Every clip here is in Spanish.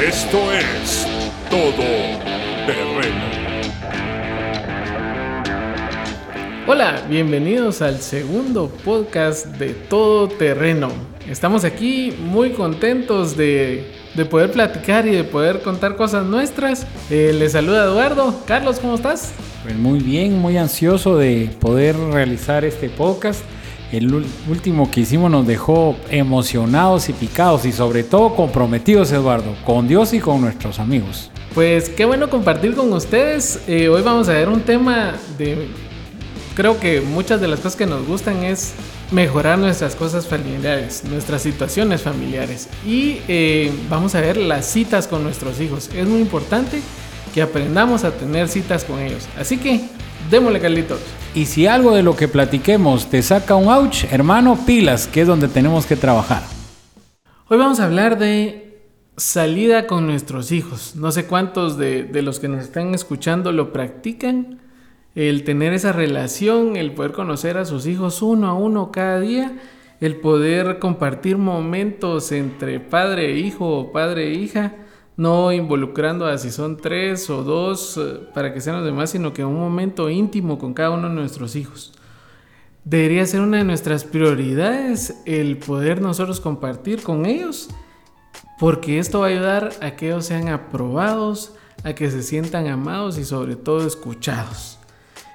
Esto es Todo Terreno. Hola, bienvenidos al segundo podcast de Todo Terreno. Estamos aquí muy contentos de, de poder platicar y de poder contar cosas nuestras. Eh, les saluda Eduardo. Carlos, ¿cómo estás? Pues muy bien, muy ansioso de poder realizar este podcast. El último que hicimos nos dejó emocionados y picados y sobre todo comprometidos, Eduardo, con Dios y con nuestros amigos. Pues qué bueno compartir con ustedes. Eh, hoy vamos a ver un tema de... Creo que muchas de las cosas que nos gustan es mejorar nuestras cosas familiares, nuestras situaciones familiares. Y eh, vamos a ver las citas con nuestros hijos. Es muy importante que aprendamos a tener citas con ellos. Así que, démosle Carlitos. Y si algo de lo que platiquemos te saca un ouch, hermano, pilas, que es donde tenemos que trabajar. Hoy vamos a hablar de salida con nuestros hijos. No sé cuántos de, de los que nos están escuchando lo practican. El tener esa relación, el poder conocer a sus hijos uno a uno cada día, el poder compartir momentos entre padre e hijo o padre e hija no involucrando a si son tres o dos eh, para que sean los demás, sino que un momento íntimo con cada uno de nuestros hijos. Debería ser una de nuestras prioridades el poder nosotros compartir con ellos, porque esto va a ayudar a que ellos sean aprobados, a que se sientan amados y sobre todo escuchados.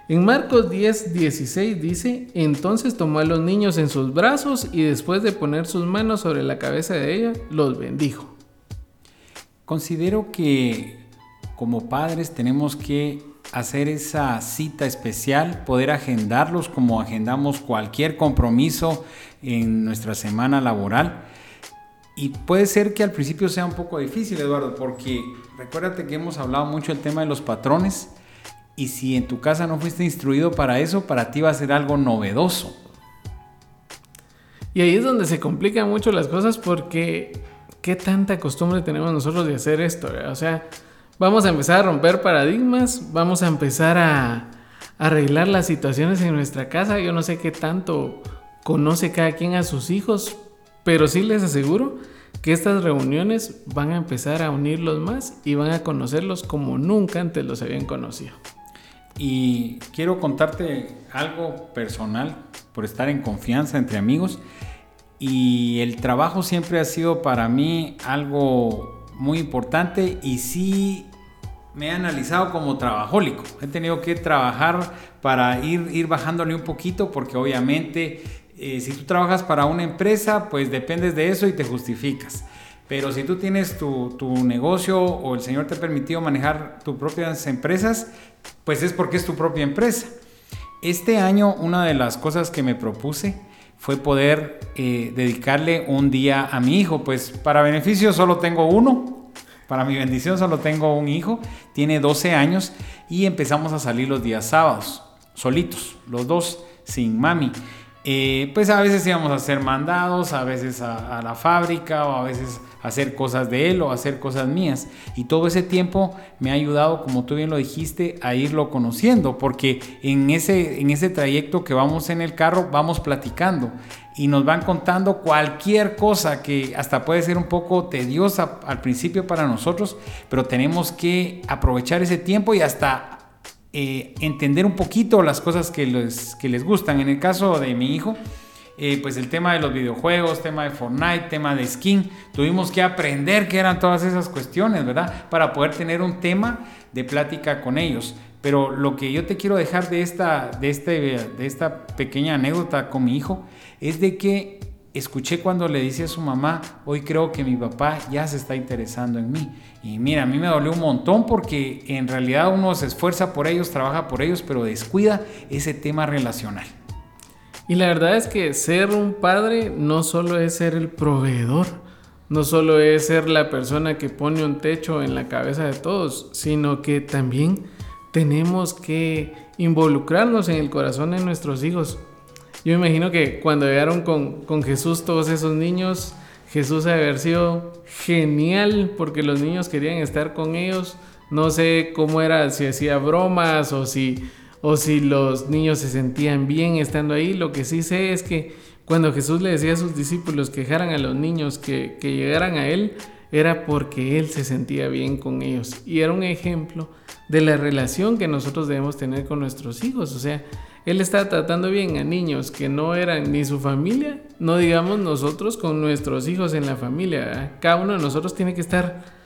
En Marcos 10, 16 dice, entonces tomó a los niños en sus brazos y después de poner sus manos sobre la cabeza de ella, los bendijo. Considero que como padres tenemos que hacer esa cita especial, poder agendarlos como agendamos cualquier compromiso en nuestra semana laboral. Y puede ser que al principio sea un poco difícil, Eduardo, porque recuérdate que hemos hablado mucho del tema de los patrones y si en tu casa no fuiste instruido para eso, para ti va a ser algo novedoso. Y ahí es donde se complican mucho las cosas porque ¿qué tanta costumbre tenemos nosotros de hacer esto? O sea, vamos a empezar a romper paradigmas, vamos a empezar a, arreglar las situaciones en nuestra casa. Yo no sé qué tanto conoce cada quien a sus hijos, pero sí les aseguro que estas reuniones van a empezar a unirlos más y van a conocerlos como nunca antes los habían conocido. Y quiero contarte algo personal por estar en confianza entre amigos y el trabajo siempre ha sido para mí algo muy importante y sí me he analizado como trabajólico. He tenido que trabajar para ir, ir bajándole un poquito porque obviamente eh, si tú trabajas para una empresa pues dependes de eso y te justificas. Pero si tú tienes tu, tu negocio o el Señor te ha permitido manejar tus propias empresas, pues es porque es tu propia empresa. Este año una de las cosas que me propuse fue poder eh, dedicarle un día a mi hijo. Pues para beneficio solo tengo uno, para mi bendición solo tengo un hijo, tiene 12 años y empezamos a salir los días sábados, solitos, los dos, sin mami. Eh, pues a veces íbamos a hacer mandados, a veces a, la fábrica o a veces a hacer cosas de él o hacer cosas mías. Y todo ese tiempo me ha ayudado, como tú bien lo dijiste, a irlo conociendo, porque en ese, en ese trayecto que vamos en el carro vamos platicando y nos van contando cualquier cosa que hasta puede ser un poco tediosa al principio para nosotros, pero tenemos que aprovechar ese tiempo y hasta eh, entender un poquito las cosas que les, que les gustan. En el caso de mi hijo, eh, pues el tema de los videojuegos, tema de Fortnite, tema de skin, tuvimos que aprender qué eran todas esas cuestiones, ¿verdad? Para poder tener un tema de plática con ellos. Pero lo que yo te quiero dejar de esta, de este, de esta pequeña anécdota con mi hijo es de que escuché cuando le dice a su mamá, hoy creo que mi papá ya se está interesando en mí. Y mira, a mí me dolió un montón porque en realidad uno se esfuerza por ellos, trabaja por ellos, pero descuida ese tema relacional. Y la verdad es que ser un padre no solo es ser el proveedor, no solo es ser la persona que pone un techo en la cabeza de todos, sino que también tenemos que involucrarnos en el corazón de nuestros hijos. Yo imagino que cuando llegaron con, con Jesús todos esos niños, Jesús debe haber sido genial porque los niños querían estar con ellos. No sé cómo era, si hacía bromas o si, o si los niños se sentían bien estando ahí. Lo que sí sé es que cuando Jesús le decía a sus discípulos que dejaran a los niños que, que llegaran a Él, era porque él se sentía bien con ellos. Y era un ejemplo de la relación que nosotros debemos tener con nuestros hijos. O sea, él está tratando bien a niños que no eran ni su familia, no digamos nosotros con nuestros hijos en la familia. Cada uno de nosotros tiene que estar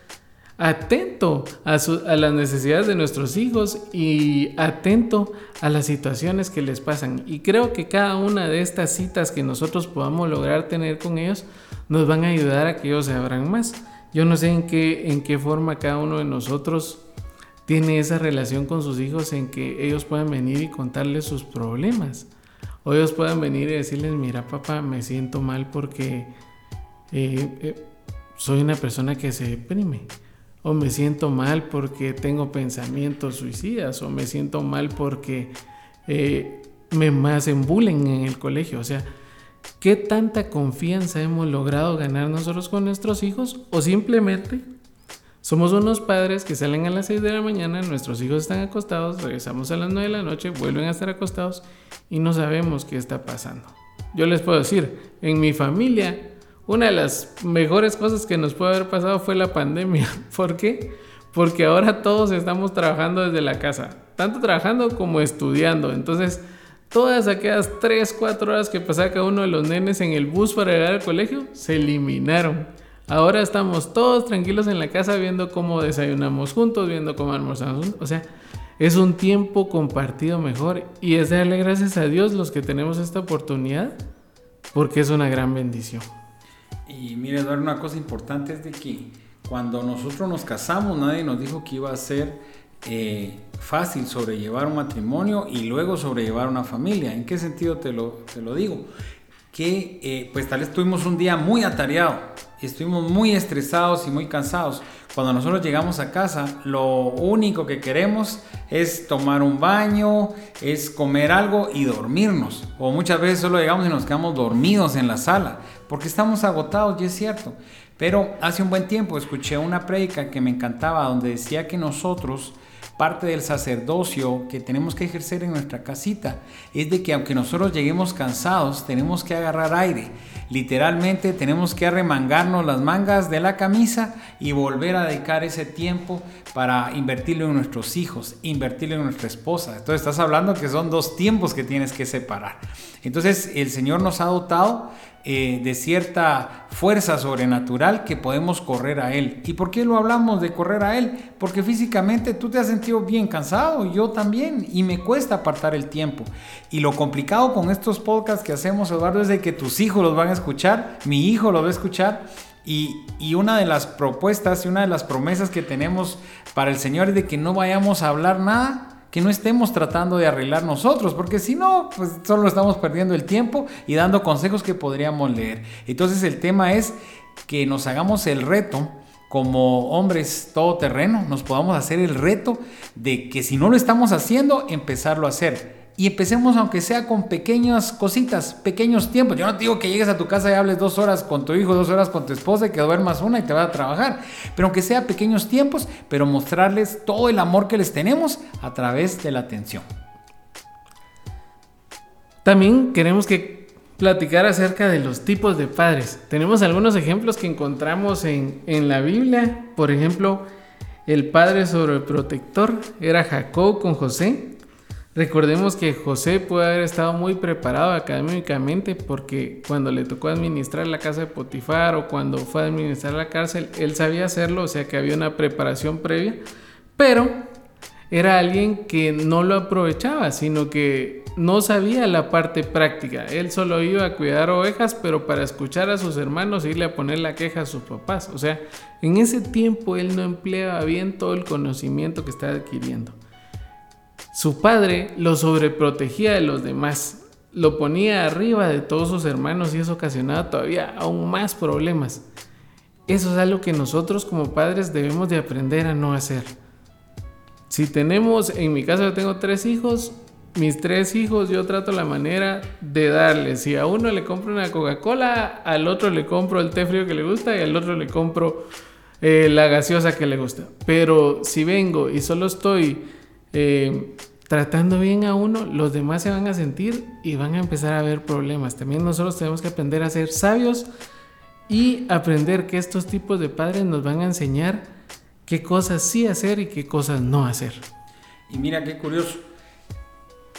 atento a, a, las necesidades de nuestros hijos y atento a las situaciones que les pasan. Y creo que cada una de estas citas que nosotros podamos lograr tener con ellos nos van a ayudar a que ellos se abran más. Yo no sé en qué, en qué forma cada uno de nosotros tiene esa relación con sus hijos en que ellos puedan venir y contarles sus problemas. O ellos puedan venir y decirles, mira papá, me siento mal porque eh, eh, soy una persona que se deprime. O me siento mal porque tengo pensamientos suicidas. O me siento mal porque eh, me hacen en el colegio. O sea, ¿qué tanta confianza hemos logrado ganar nosotros con nuestros hijos? O simplemente somos unos padres que salen a las 6 de la mañana, nuestros hijos están acostados, regresamos a las 9 de la noche, vuelven a estar acostados y no sabemos qué está pasando. Yo les puedo decir, en mi familia, una de las mejores cosas que nos puede haber pasado fue la pandemia. ¿Por qué? Porque ahora todos estamos trabajando desde la casa, tanto trabajando como estudiando. Entonces, todas aquellas 3, 4 horas que pasaba cada uno de los nenes en el bus para llegar al colegio se eliminaron. Ahora estamos todos tranquilos en la casa viendo cómo desayunamos juntos, viendo cómo almorzamos juntos. O sea, es un tiempo compartido mejor y es darle gracias a Dios los que tenemos esta oportunidad porque es una gran bendición. Y mire, Eduardo, una cosa importante es de que cuando nosotros nos casamos nadie nos dijo que iba a ser eh, fácil sobrellevar un matrimonio y luego sobrellevar una familia. ¿En qué sentido te lo, te lo digo? Que eh, pues tal vez tuvimos un día muy atareado estuvimos muy estresados y muy cansados. Cuando nosotros llegamos a casa, lo único que queremos es tomar un baño, es comer algo y dormirnos. O muchas veces solo llegamos y nos quedamos dormidos en la sala, porque estamos agotados y es cierto. Pero hace un buen tiempo escuché una prédica que me encantaba donde decía que nosotros parte del sacerdocio que tenemos que ejercer en nuestra casita es de que aunque nosotros lleguemos cansados, tenemos que agarrar aire. Literalmente tenemos que arremangarnos las mangas de la camisa y volver a dedicar ese tiempo para invertirlo en nuestros hijos, invertirlo en nuestra esposa. Entonces estás hablando que son dos tiempos que tienes que separar. Entonces el Señor nos ha dotado eh, de cierta fuerza sobrenatural que podemos correr a Él. ¿Y por qué lo hablamos de correr a Él? Porque físicamente tú te has sentido bien cansado, yo también, y me cuesta apartar el tiempo. Y lo complicado con estos podcasts que hacemos, Eduardo, es de que tus hijos los van a escuchar, mi hijo lo va a escuchar. Y, y, una de las propuestas y una de las promesas que tenemos para el Señor es de que no vayamos a hablar nada que no estemos tratando de arreglar nosotros, porque si no, pues solo estamos perdiendo el tiempo y dando consejos que podríamos leer. Entonces el tema es que nos hagamos el reto como hombres todoterreno, nos podamos hacer el reto de que si no lo estamos haciendo, empezarlo a hacer y empecemos aunque sea con pequeñas cositas, pequeños tiempos. Yo no te digo que llegues a tu casa y hables dos horas con tu hijo, dos horas con tu esposa y que duermas una y te vas a trabajar. Pero aunque sea pequeños tiempos, pero mostrarles todo el amor que les tenemos a través de la atención. También queremos que platicar acerca de los tipos de padres. Tenemos algunos ejemplos que encontramos en, en la Biblia. Por ejemplo, el padre sobreprotector era Jacob con José. Recordemos que José puede haber estado muy preparado académicamente porque cuando le tocó administrar la casa de Potifar o cuando fue a administrar la cárcel, él sabía hacerlo, o sea que había una preparación previa, pero era alguien que no lo aprovechaba, sino que no sabía la parte práctica. Él solo iba a cuidar ovejas, pero para escuchar a sus hermanos irle a poner la queja a sus papás. O sea, en ese tiempo él no empleaba bien todo el conocimiento que estaba adquiriendo. Su padre lo sobreprotegía de los demás, lo ponía arriba de todos sus hermanos y eso ocasionaba todavía aún más problemas. Eso es algo que nosotros como padres debemos de aprender a no hacer. Si tenemos, en mi caso yo tengo tres hijos, mis tres hijos yo trato la manera de darles. Si a uno le compro una Coca-Cola, al otro le compro el té frío que le gusta y al otro le compro eh, la gaseosa que le gusta. Pero si vengo y solo estoy eh, tratando bien a uno, los demás se van a sentir y van a empezar a ver problemas. También nosotros tenemos que aprender a ser sabios y aprender que estos tipos de padres nos van a enseñar qué cosas sí hacer y qué cosas no hacer. Y mira qué curioso.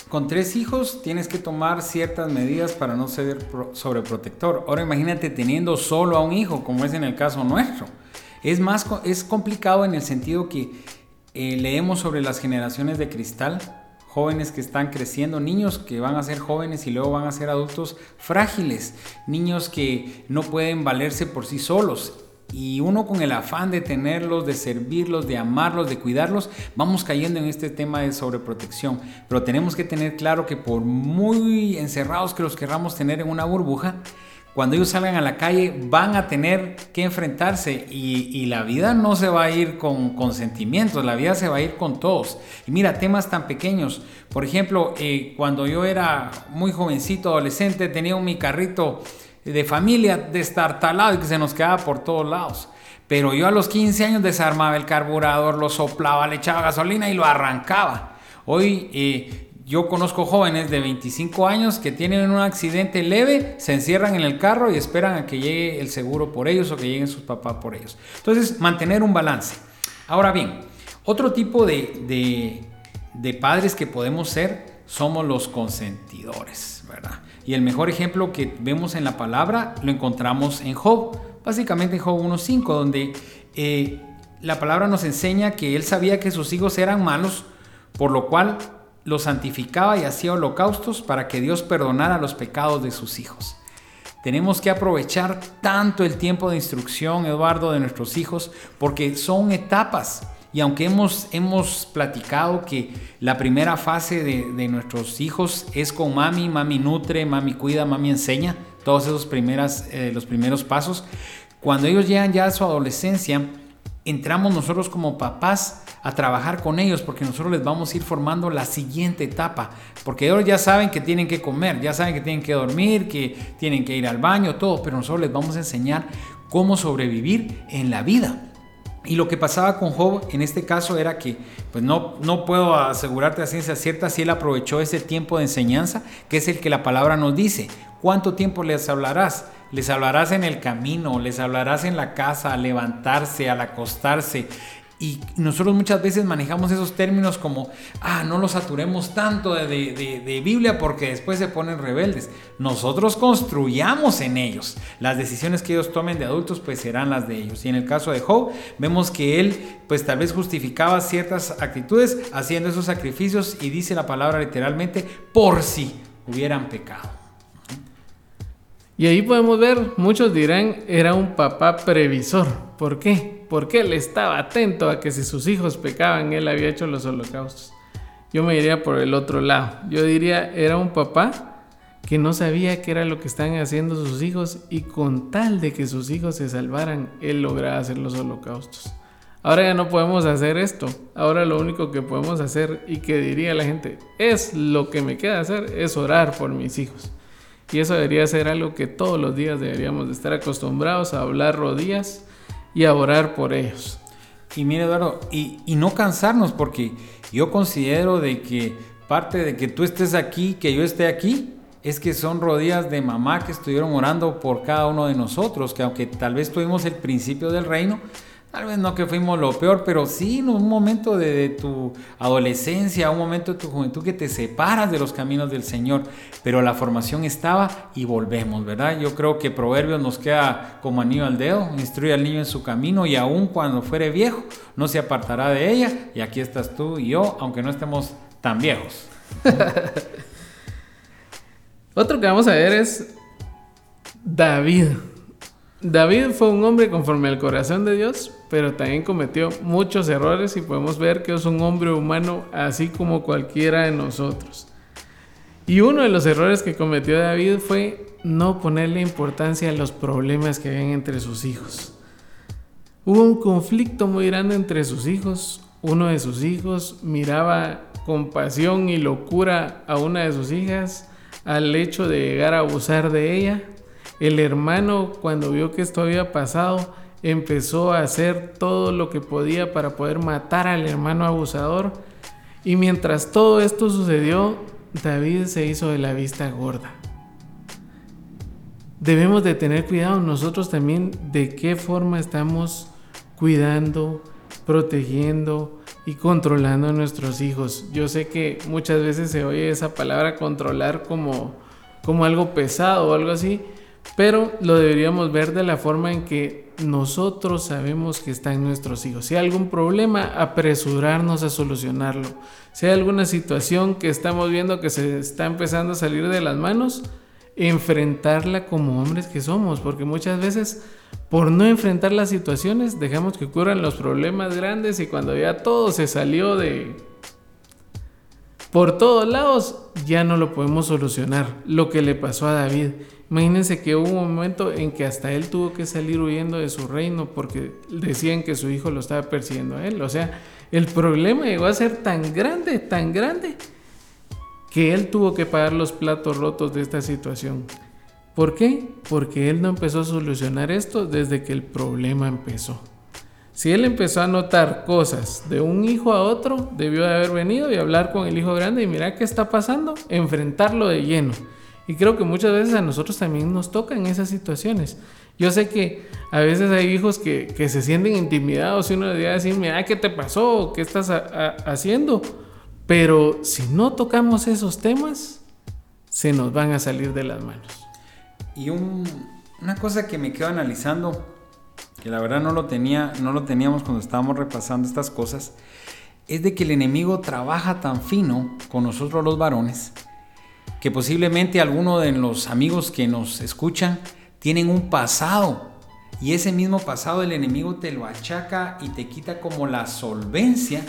Con tres hijos tienes que tomar ciertas medidas para no ser sobreprotector. Ahora imagínate teniendo solo a un hijo, como es en el caso nuestro. Es más es complicado en el sentido que eh, leemos sobre las generaciones de cristal, jóvenes que están creciendo, niños que van a ser jóvenes y luego van a ser adultos frágiles, niños que no pueden valerse por sí solos. Y uno con el afán de tenerlos, de servirlos, de amarlos, de cuidarlos, vamos cayendo en este tema de sobreprotección. Pero tenemos que tener claro que por muy encerrados que los querramos tener en una burbuja, cuando ellos salgan a la calle van a tener que enfrentarse y, la vida no se va a ir con, con, sentimientos, la vida se va a ir con todos. Y mira, temas tan pequeños. Por ejemplo, eh, cuando yo era muy jovencito, adolescente, tenía mi carrito de familia destartalado y que se nos quedaba por todos lados. Pero yo a los 15 años desarmaba el carburador, lo soplaba, le echaba gasolina y lo arrancaba. Hoy eh, yo conozco jóvenes de 25 años que tienen un accidente leve, se encierran en el carro y esperan a que llegue el seguro por ellos o que lleguen sus papás por ellos. Entonces, mantener un balance. Ahora bien, otro tipo de, padres que podemos ser somos los consentidores, ¿verdad? Y el mejor ejemplo que vemos en la palabra lo encontramos en Job, básicamente en Job 1.5, donde eh, la palabra nos enseña que él sabía que sus hijos eran malos, por lo cual los santificaba y hacía holocaustos para que Dios perdonara los pecados de sus hijos. Tenemos que aprovechar tanto el tiempo de instrucción, Eduardo, de nuestros hijos, porque son etapas. Y aunque hemos, hemos platicado que la primera fase de, nuestros hijos es con mami, mami nutre, mami cuida, mami enseña, todos esos primeras, eh, los primeros pasos, cuando ellos llegan ya a su adolescencia, entramos nosotros como papás a trabajar con ellos porque nosotros les vamos a ir formando la siguiente etapa. Porque ellos ya saben que tienen que comer, ya saben que tienen que dormir, que tienen que ir al baño, todo, pero nosotros les vamos a enseñar cómo sobrevivir en la vida. Y lo que pasaba con Job en este caso era que, pues no, no puedo asegurarte a ciencia cierta si él aprovechó ese tiempo de enseñanza, que es el que la palabra nos dice. ¿Cuánto tiempo les hablarás? Les hablarás en el camino, les hablarás en la casa, al levantarse, al acostarse. Y nosotros muchas veces manejamos esos términos como, ah, no los saturemos tanto de, Biblia porque después se ponen rebeldes. Nosotros construyamos en ellos. Las decisiones que ellos tomen de adultos pues serán las de ellos. Y en el caso de Job vemos que él pues tal vez justificaba ciertas actitudes haciendo esos sacrificios y dice la palabra literalmente por si hubieran pecado. Y ahí podemos ver, muchos dirán, era un papá previsor. ¿Por qué? porque él estaba atento a que si sus hijos pecaban, él había hecho los holocaustos. Yo me iría por el otro lado. Yo diría, era un papá que no sabía qué era lo que estaban haciendo sus hijos y con tal de que sus hijos se salvaran, él lograba hacer los holocaustos. Ahora ya no podemos hacer esto. Ahora lo único que podemos hacer y que diría la gente, es lo que me queda hacer, es orar por mis hijos. Y eso debería ser algo que todos los días deberíamos de estar acostumbrados a hablar rodillas y a orar por ellos. Y mire Eduardo, y, y no cansarnos porque yo considero de que parte de que tú estés aquí, que yo esté aquí, es que son rodillas de mamá que estuvieron orando por cada uno de nosotros, que aunque tal vez tuvimos el principio del reino, Tal vez no que fuimos lo peor, pero sí en un momento de, tu adolescencia, un momento de tu juventud que te separas de los caminos del Señor, pero la formación estaba y volvemos, ¿verdad? Yo creo que Proverbios nos queda como anillo al dedo, instruye al niño en su camino y aun cuando fuere viejo, no se apartará de ella. Y aquí estás tú y yo, aunque no estemos tan viejos. Otro que vamos a ver es David. David fue un hombre conforme al corazón de Dios, pero también cometió muchos errores y podemos ver que es un hombre humano así como cualquiera de nosotros. Y uno de los errores que cometió David fue no ponerle importancia a los problemas que habían entre sus hijos. Hubo un conflicto muy grande entre sus hijos. Uno de sus hijos miraba con pasión y locura a una de sus hijas al hecho de llegar a abusar de ella. El hermano, cuando vio que esto había pasado, empezó a hacer todo lo que podía para poder matar al hermano abusador. Y mientras todo esto sucedió, David se hizo de la vista gorda. debemos de tener cuidado nosotros también de qué forma estamos cuidando, protegiendo y controlando a nuestros hijos. Yo sé que muchas veces se oye esa palabra controlar como, como algo pesado o algo así, pero lo deberíamos ver de la forma en que nosotros sabemos que están nuestros hijos. Si hay algún problema, apresurarnos a solucionarlo. Si hay alguna situación que estamos viendo que se está empezando a salir de las manos, enfrentarla como hombres que somos, porque muchas veces por no enfrentar las situaciones dejamos que ocurran los problemas grandes y cuando ya todo se salió de por todos lados ya no lo podemos solucionar. Lo que le pasó a David. Imagínense que hubo un momento en que hasta él tuvo que salir huyendo de su reino porque decían que su hijo lo estaba persiguiendo a él. O sea, el problema llegó a ser tan grande, tan grande, que él tuvo que pagar los platos rotos de esta situación. ¿Por qué? Porque él no empezó a solucionar esto desde que el problema empezó. Si él empezó a notar cosas de un hijo a otro, debió de haber venido y hablar con el hijo grande y mirar qué está pasando, enfrentarlo de lleno. Y creo que muchas veces a nosotros también nos tocan esas situaciones. Yo sé que a veces hay hijos que, se sienten intimidados y uno le decir, mira, ¿qué te pasó? ¿Qué estás haciendo? Pero si no tocamos esos temas, se nos van a salir de las manos. Y una cosa que me quedo analizando, que la verdad no lo, tenía, no lo teníamos cuando estábamos repasando estas cosas, es de que el enemigo trabaja tan fino con nosotros los varones, que posiblemente algunos de los amigos que nos escuchan tienen un pasado. Y ese mismo pasado el enemigo te lo achaca y te quita como la solvencia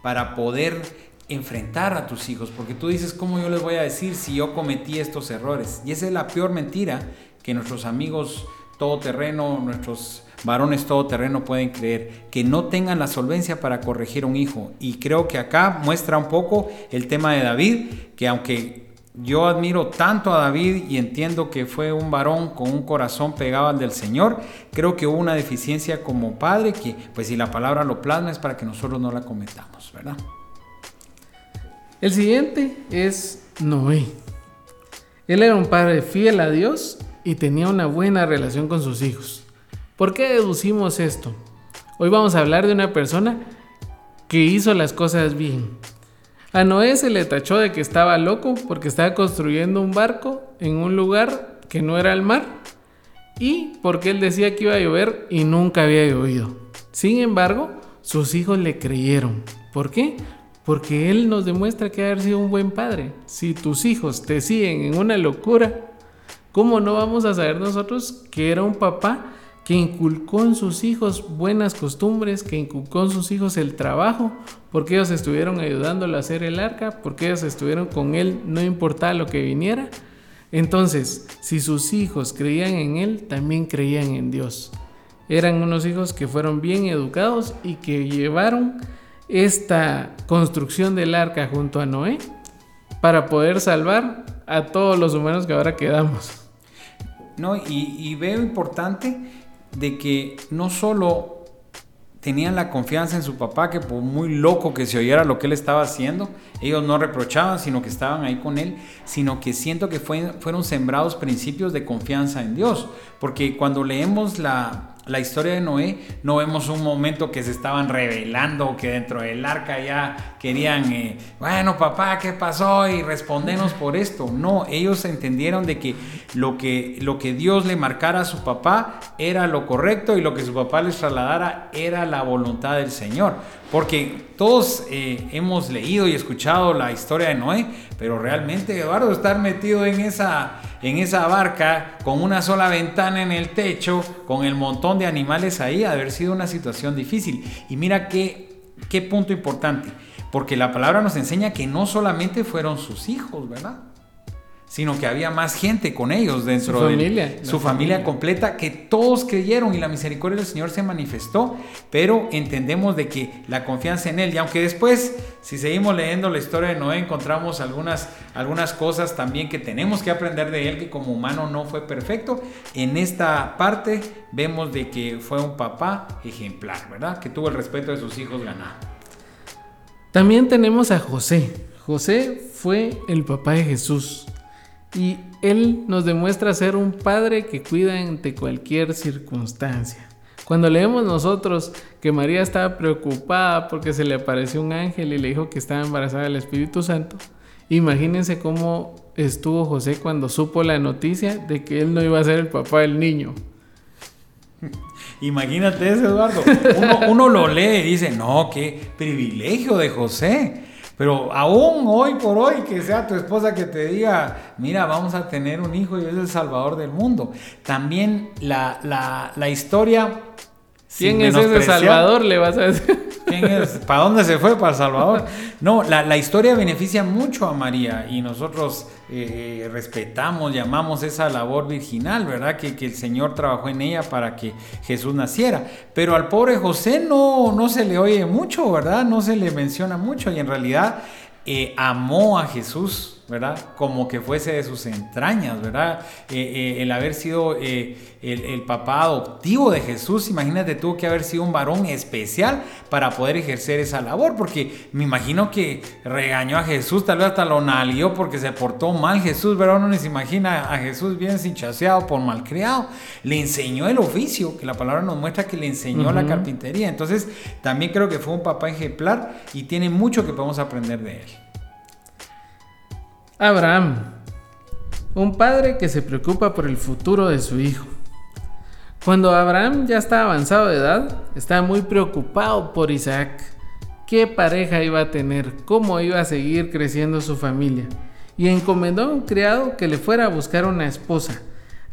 para poder enfrentar a tus hijos, porque tú dices, ¿cómo yo les voy a decir si yo cometí estos errores? Y esa es la peor mentira que nuestros amigos todoterreno, nuestros varones todoterreno pueden creer, que no tengan la solvencia para corregir un hijo. Y creo que acá muestra un poco el tema de David, que aunque yo admiro tanto a David y entiendo que fue un varón con un corazón pegado al del Señor, creo que hubo una deficiencia como padre que, pues si la palabra lo plasma es para que nosotros no la cometamos, ¿verdad? El siguiente es Noé. Él era un padre fiel a Dios y tenía una buena relación con sus hijos. ¿Por qué deducimos esto? Hoy vamos a hablar de una persona que hizo las cosas bien. A Noé se le tachó de que estaba loco porque estaba construyendo un barco en un lugar que no era el mar y porque él decía que iba a llover y nunca había llovido. Sin embargo, sus hijos le creyeron. ¿Por qué? Porque Él nos demuestra que haber sido un buen padre. Si tus hijos te siguen en una locura, ¿cómo no vamos a saber nosotros que era un papá que inculcó en sus hijos buenas costumbres, que inculcó en sus hijos el trabajo, porque ellos estuvieron ayudándolo a hacer el arca, porque ellos estuvieron con él, no importaba lo que viniera? Entonces, si sus hijos creían en él, también creían en Dios. Eran unos hijos que fueron bien educados y que llevaron esta construcción del arca junto a Noé para poder salvar a todos los humanos que ahora quedamos. No, y, veo importante de que no solo tenían la confianza en su papá, que por muy loco que se oyera lo que él estaba haciendo, ellos no reprochaban, sino que estaban ahí con él, sino que siento que fueron sembrados principios de confianza en Dios, porque cuando leemos la, la historia de Noé, no vemos un momento que se estaban revelando, que dentro del arca ya querían, eh, bueno papá, ¿qué pasó? Y respondenos por esto. No, ellos entendieron de que lo, que lo que Dios le marcara a su papá era lo correcto y lo que su papá les trasladara era la voluntad del Señor. Porque todos eh, hemos leído y escuchado la historia de Noé, pero realmente Eduardo estar metido en esa en esa barca con una sola ventana en el techo, con el montón de animales ahí, ha haber sido una situación difícil. Y mira qué, qué punto importante, porque la palabra nos enseña que no solamente fueron sus hijos, ¿verdad? Sino que había más gente con ellos dentro su familia, de su familia, completa, que todos creyeron y la misericordia del Señor se manifestó, pero entendemos de que la confianza en Él, y aunque después, si seguimos leyendo la historia de Noé, encontramos algunas, algunas cosas también que tenemos que aprender de Él, que como humano no fue perfecto, en esta parte vemos de que fue un papá ejemplar, ¿verdad? Que tuvo el respeto de sus hijos ganado. También tenemos a José. José fue el papá de Jesús. Y él nos demuestra ser un padre que cuida ante cualquier circunstancia. Cuando leemos nosotros que María estaba preocupada porque se le apareció un ángel y le dijo que estaba embarazada del Espíritu Santo, imagínense cómo estuvo José cuando supo la noticia de que él no iba a ser el papá del niño. Imagínate eso, Eduardo. Uno, uno, lo lee y dice, no, qué privilegio de José. Pero aún hoy por hoy que sea tu esposa que te diga, mira, vamos a tener un hijo y es el salvador del mundo. También la, la, la historia... ¿Quién es ese salvador? Le vas a decir. ¿Quién es? ¿Para dónde se fue? Para El Salvador. No, la, la historia beneficia mucho a María y nosotros eh, respetamos, llamamos esa labor virginal, ¿verdad? Que, que, el Señor trabajó en ella para que Jesús naciera. Pero al pobre José no, no se le oye mucho, ¿verdad? No se le menciona mucho y en realidad eh, amó a Jesús, ¿verdad? Como que fuese de sus entrañas, ¿verdad? Eh, eh, el haber sido el, el, papá adoptivo de Jesús, imagínate, tuvo que haber sido un varón especial para poder ejercer esa labor, porque me imagino que regañó a Jesús, tal vez hasta lo nalió porque se portó mal Jesús, ¿verdad? Uno se imagina a Jesús bien sinchaseado por malcriado. Le enseñó el oficio, que la palabra nos muestra que le enseñó uh -huh. la carpintería. Entonces, también creo que fue un papá ejemplar y tiene mucho que podemos aprender de él. Abraham, un padre que se preocupa por el futuro de su hijo. Cuando Abraham ya está avanzado de edad, está muy preocupado por Isaac. ¿Qué pareja iba a tener? ¿Cómo iba a seguir creciendo su familia? Y encomendó a un criado que le fuera a buscar una esposa.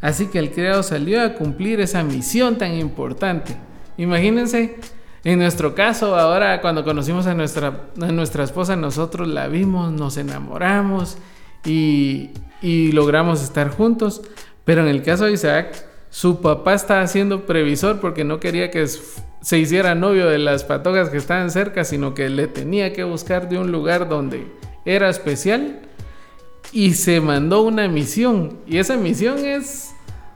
Así que el criado salió a cumplir esa misión tan importante. Imagínense, en nuestro caso, ahora cuando conocimos a nuestra, a nuestra esposa, nosotros la vimos, nos enamoramos y, logramos estar juntos. Pero en el caso de Isaac, su papá estaba siendo previsor porque no quería que se hiciera novio de las patogas que estaban cerca, sino que le tenía que buscar de un lugar donde era especial y se mandó una misión. Y esa misión es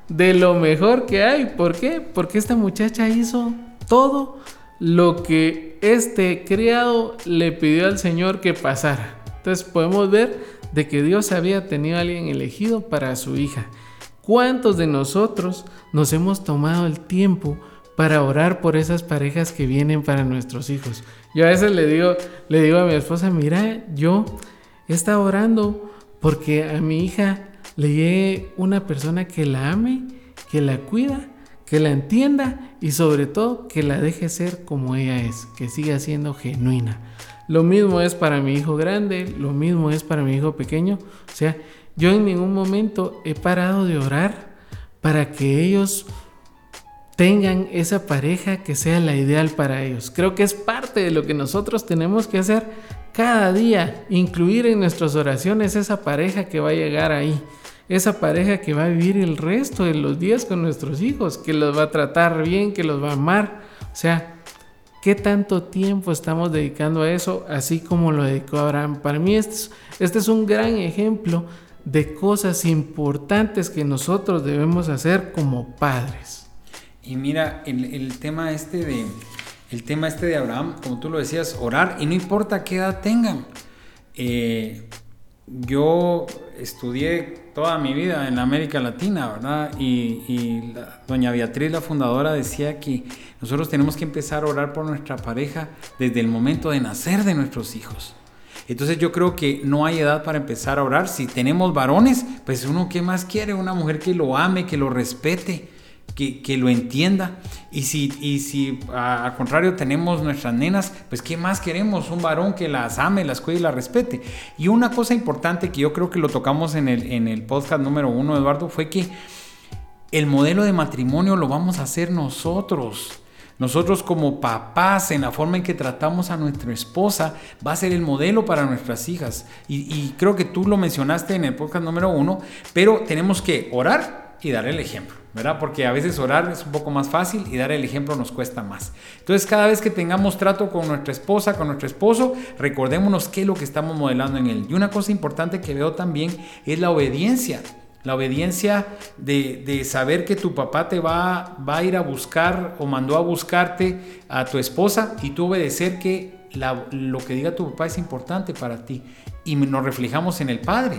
de lo mejor que hay. ¿Por qué? Porque esta muchacha hizo todo lo que este criado le pidió al Señor que pasara. Entonces podemos ver de que Dios había tenido a alguien elegido para su hija. ¿Cuántos de nosotros nos hemos tomado el tiempo para orar por esas parejas que vienen para nuestros hijos? Yo a veces le digo, le digo a mi esposa, mira, yo he estado orando porque a mi hija le llegue una persona que la ame, que la cuida, que la entienda y sobre todo que la deje ser como ella es, que siga siendo genuina. Lo mismo es para mi hijo grande, lo mismo es para mi hijo pequeño. O sea, yo en ningún momento he parado de orar para que ellos tengan esa pareja que sea la ideal para ellos. Creo que es parte de lo que nosotros tenemos que hacer cada día, incluir en nuestras oraciones esa pareja que va a llegar ahí, esa pareja que va a vivir el resto de los días con nuestros hijos, que los va a tratar bien, que los va a amar. O sea, ¿qué tanto tiempo estamos dedicando a eso, así como lo dedicó Abraham? Para mí este es, este es un gran ejemplo de cosas importantes que nosotros debemos hacer como padres. Y mira, el, tema este de el tema este de Abraham, como tú lo decías, orar y no importa qué edad tengan. Eh, yo estudié toda mi vida en América Latina, ¿verdad? Y, doña Beatriz, la fundadora, decía que nosotros tenemos que empezar a orar por nuestra pareja desde el momento de nacer de nuestros hijos. Entonces yo creo que no hay edad para empezar a orar. Si tenemos varones, pues uno qué más quiere, una mujer que lo ame, que lo respete, que, que lo entienda. Y si, y si al contrario tenemos nuestras nenas, pues qué más queremos, un varón que las ame, las cuide y las respete. Y una cosa importante que yo creo que lo tocamos en el, en el podcast número uno, Eduardo, fue que el modelo de matrimonio lo vamos a hacer nosotros. Nosotros como papás, en la forma en que tratamos a nuestra esposa, va a ser el modelo para nuestras hijas. Y, creo que tú lo mencionaste en el podcast número uno, pero tenemos que orar y dar el ejemplo, ¿verdad? Porque a veces orar es un poco más fácil y dar el ejemplo nos cuesta más. Entonces, cada vez que tengamos trato con nuestra esposa, con nuestro esposo, recordémonos qué es lo que estamos modelando en él. Y una cosa importante que veo también es la obediencia. La obediencia de, de, saber que tu papá te va, va, a ir a buscar o mandó a buscarte a tu esposa y tú obedecer que la, lo que diga tu papá es importante para ti. Y nos reflejamos en el Padre.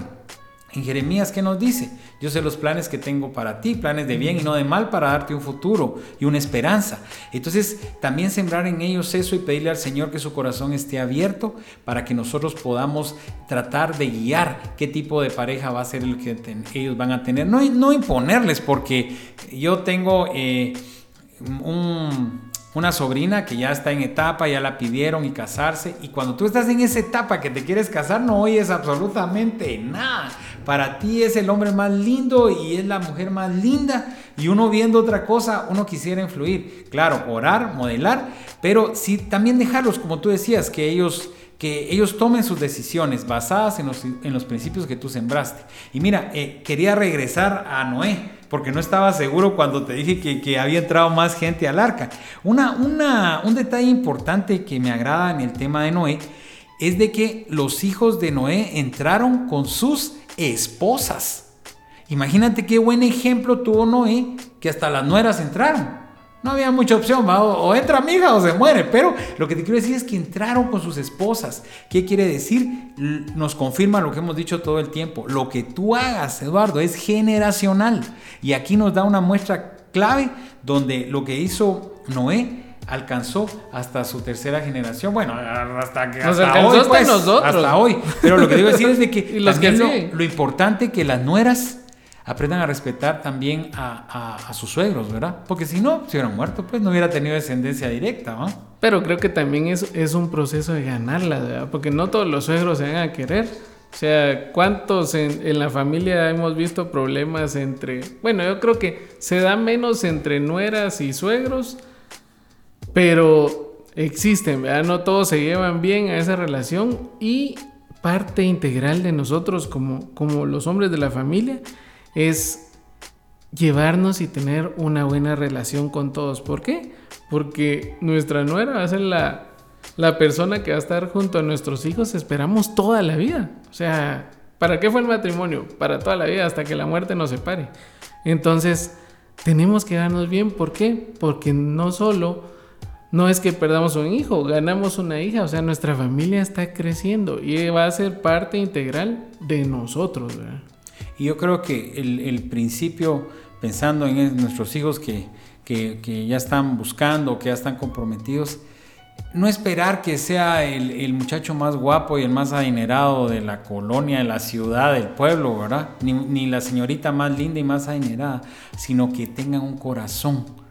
En Jeremías, ¿qué nos dice? Yo sé los planes que tengo para ti, planes de bien y no de mal para darte un futuro y una esperanza. Entonces, también sembrar en ellos eso y pedirle al Señor que su corazón esté abierto para que nosotros podamos tratar de guiar qué tipo de pareja va a ser el que ellos van a tener. No, no imponerles, porque yo tengo eh, un una sobrina que ya está en etapa, ya la pidieron y casarse, y cuando tú estás en esa etapa que te quieres casar, no oyes absolutamente nada. Para ti es el hombre más lindo y es la mujer más linda, y uno viendo otra cosa, uno quisiera influir. Claro, orar, modelar, pero sí también dejarlos, como tú decías, que ellos que ellos tomen sus decisiones basadas en los, en los principios que tú sembraste. Y mira, eh, quería regresar a Noé, porque no estaba seguro cuando te dije que, que había entrado más gente al arca. Una, una, un detalle importante que me agrada en el tema de Noé es de que los hijos de Noé entraron con sus esposas. Imagínate qué buen ejemplo tuvo Noé, que hasta las nueras entraron. No había mucha opción, o, entra entra hija o se muere. Pero lo que te quiero decir es que entraron con sus esposas. ¿Qué quiere decir? Nos confirma lo que hemos dicho todo el tiempo. Lo que tú hagas, Eduardo, es generacional. Y aquí nos da una muestra clave donde lo que hizo Noé alcanzó hasta su tercera generación. Bueno, hasta que hasta hoy, pues, hasta hoy. Pero lo que digo decir es de que, los que lo, lo importante que las nueras aprendan a respetar también a, sus suegros, ¿verdad? Porque si no, si hubieran muerto, pues no hubiera tenido descendencia directa, ¿no? Pero creo que también es, es un proceso de ganarla, ¿verdad? Porque no todos los suegros se van a querer. O sea, ¿cuántos en, en, la familia hemos visto problemas entre... Bueno, yo creo que se da menos entre nueras y suegros, pero existen, ¿verdad? No todos se llevan bien a esa relación y parte integral de nosotros como, como los hombres de la familia es llevarnos y tener una buena relación con todos. ¿Por qué? Porque nuestra nuera va a ser la, la persona que va a estar junto a nuestros hijos, esperamos toda la vida. O sea, ¿para qué fue el matrimonio? Para toda la vida, hasta que la muerte nos separe. Entonces, tenemos que darnos bien. ¿Por qué? Porque no solo no es que perdamos un hijo, ganamos una hija, o sea, nuestra familia está creciendo y va a ser parte integral de nosotros. ¿verdad? Y yo creo que el, principio, pensando en nuestros hijos que, que, ya están buscando, que ya están comprometidos, no esperar que sea el, muchacho más guapo y el más adinerado de la colonia, de la ciudad, del pueblo, ¿verdad? Ni, ni la señorita más linda y más adinerada, sino que tengan un corazón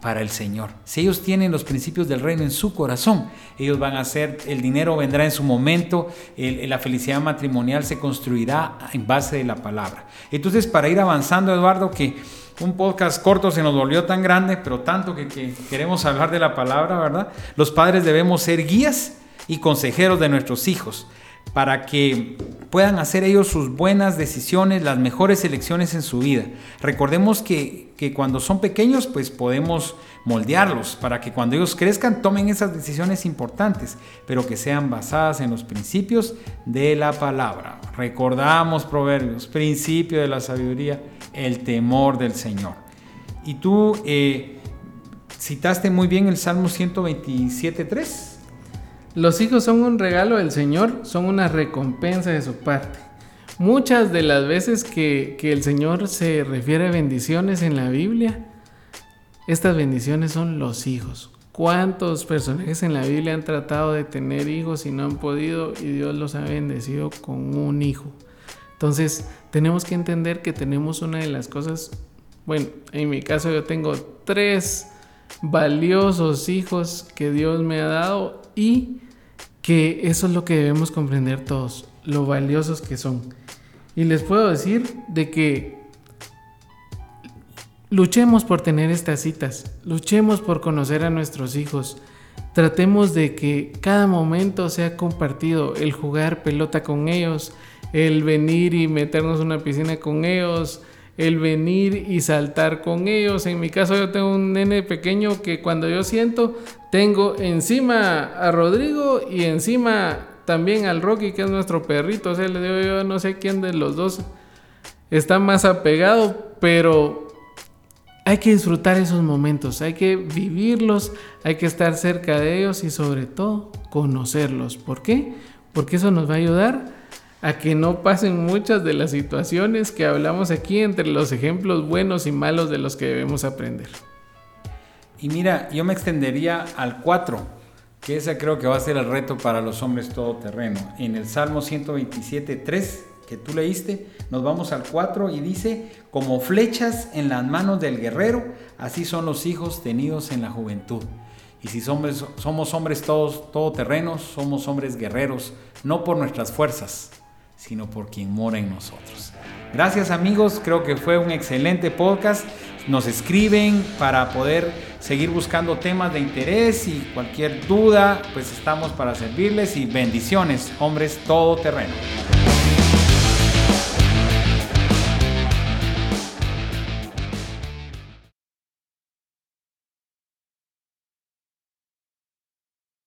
para el Señor. Si ellos tienen los principios del reino en su corazón, ellos van a hacer, el dinero vendrá en su momento, la felicidad matrimonial se construirá en base de la palabra. Entonces, para ir avanzando, Eduardo, que un podcast corto se nos volvió tan grande, pero tanto que, que queremos hablar de la palabra, ¿verdad? Los padres debemos ser guías y consejeros de nuestros hijos para que puedan hacer ellos sus buenas decisiones, las mejores elecciones en su vida. Recordemos que, cuando son pequeños, pues podemos moldearlos para que cuando ellos crezcan tomen esas decisiones importantes, pero que sean basadas en los principios de la palabra. Recordamos proverbios, principio de la sabiduría, el temor del Señor. Y tú eh, citaste muy bien el Salmo 127.3. Los hijos son un regalo del Señor, son una recompensa de su parte. Muchas de las veces que, el Señor se refiere a bendiciones en la Biblia, estas bendiciones son los hijos. ¿Cuántos personajes en la Biblia han tratado de tener hijos y no han podido y Dios los ha bendecido con un hijo? Entonces tenemos que entender que tenemos una de las cosas, bueno, en mi caso yo tengo tres valiosos hijos que Dios me ha dado y que eso es lo que debemos comprender todos, lo valiosos que son. Y les puedo decir de que luchemos por tener estas citas, luchemos por conocer a nuestros hijos, tratemos de que cada momento sea compartido, el jugar pelota con ellos, el venir y meternos en una piscina con ellos, el venir y saltar con ellos. En mi caso yo tengo un nene pequeño que cuando yo siento, tengo encima a Rodrigo y encima también al Rocky, que es nuestro perrito. O sea, le digo yo, no sé quién de los dos está más apegado, pero hay que disfrutar esos momentos, hay que vivirlos, hay que estar cerca de ellos y sobre todo conocerlos. ¿Por qué? Porque eso nos va a ayudar a que no pasen muchas de las situaciones que hablamos aquí entre los ejemplos buenos y malos de los que debemos aprender. Y mira, yo me extendería al 4, que ese creo que va a ser el reto para los hombres todoterreno. En el Salmo 127, 3, que tú leíste, nos vamos al 4 y dice, como flechas en las manos del guerrero, así son los hijos tenidos en la juventud. Y si somos, somos hombres todos todoterrenos, somos hombres guerreros, no por nuestras fuerzas, sino por quien mora en nosotros. Gracias amigos, creo que fue un excelente podcast. Nos escriben para poder seguir buscando temas de interés y cualquier duda, pues estamos para servirles y bendiciones, hombres todoterreno.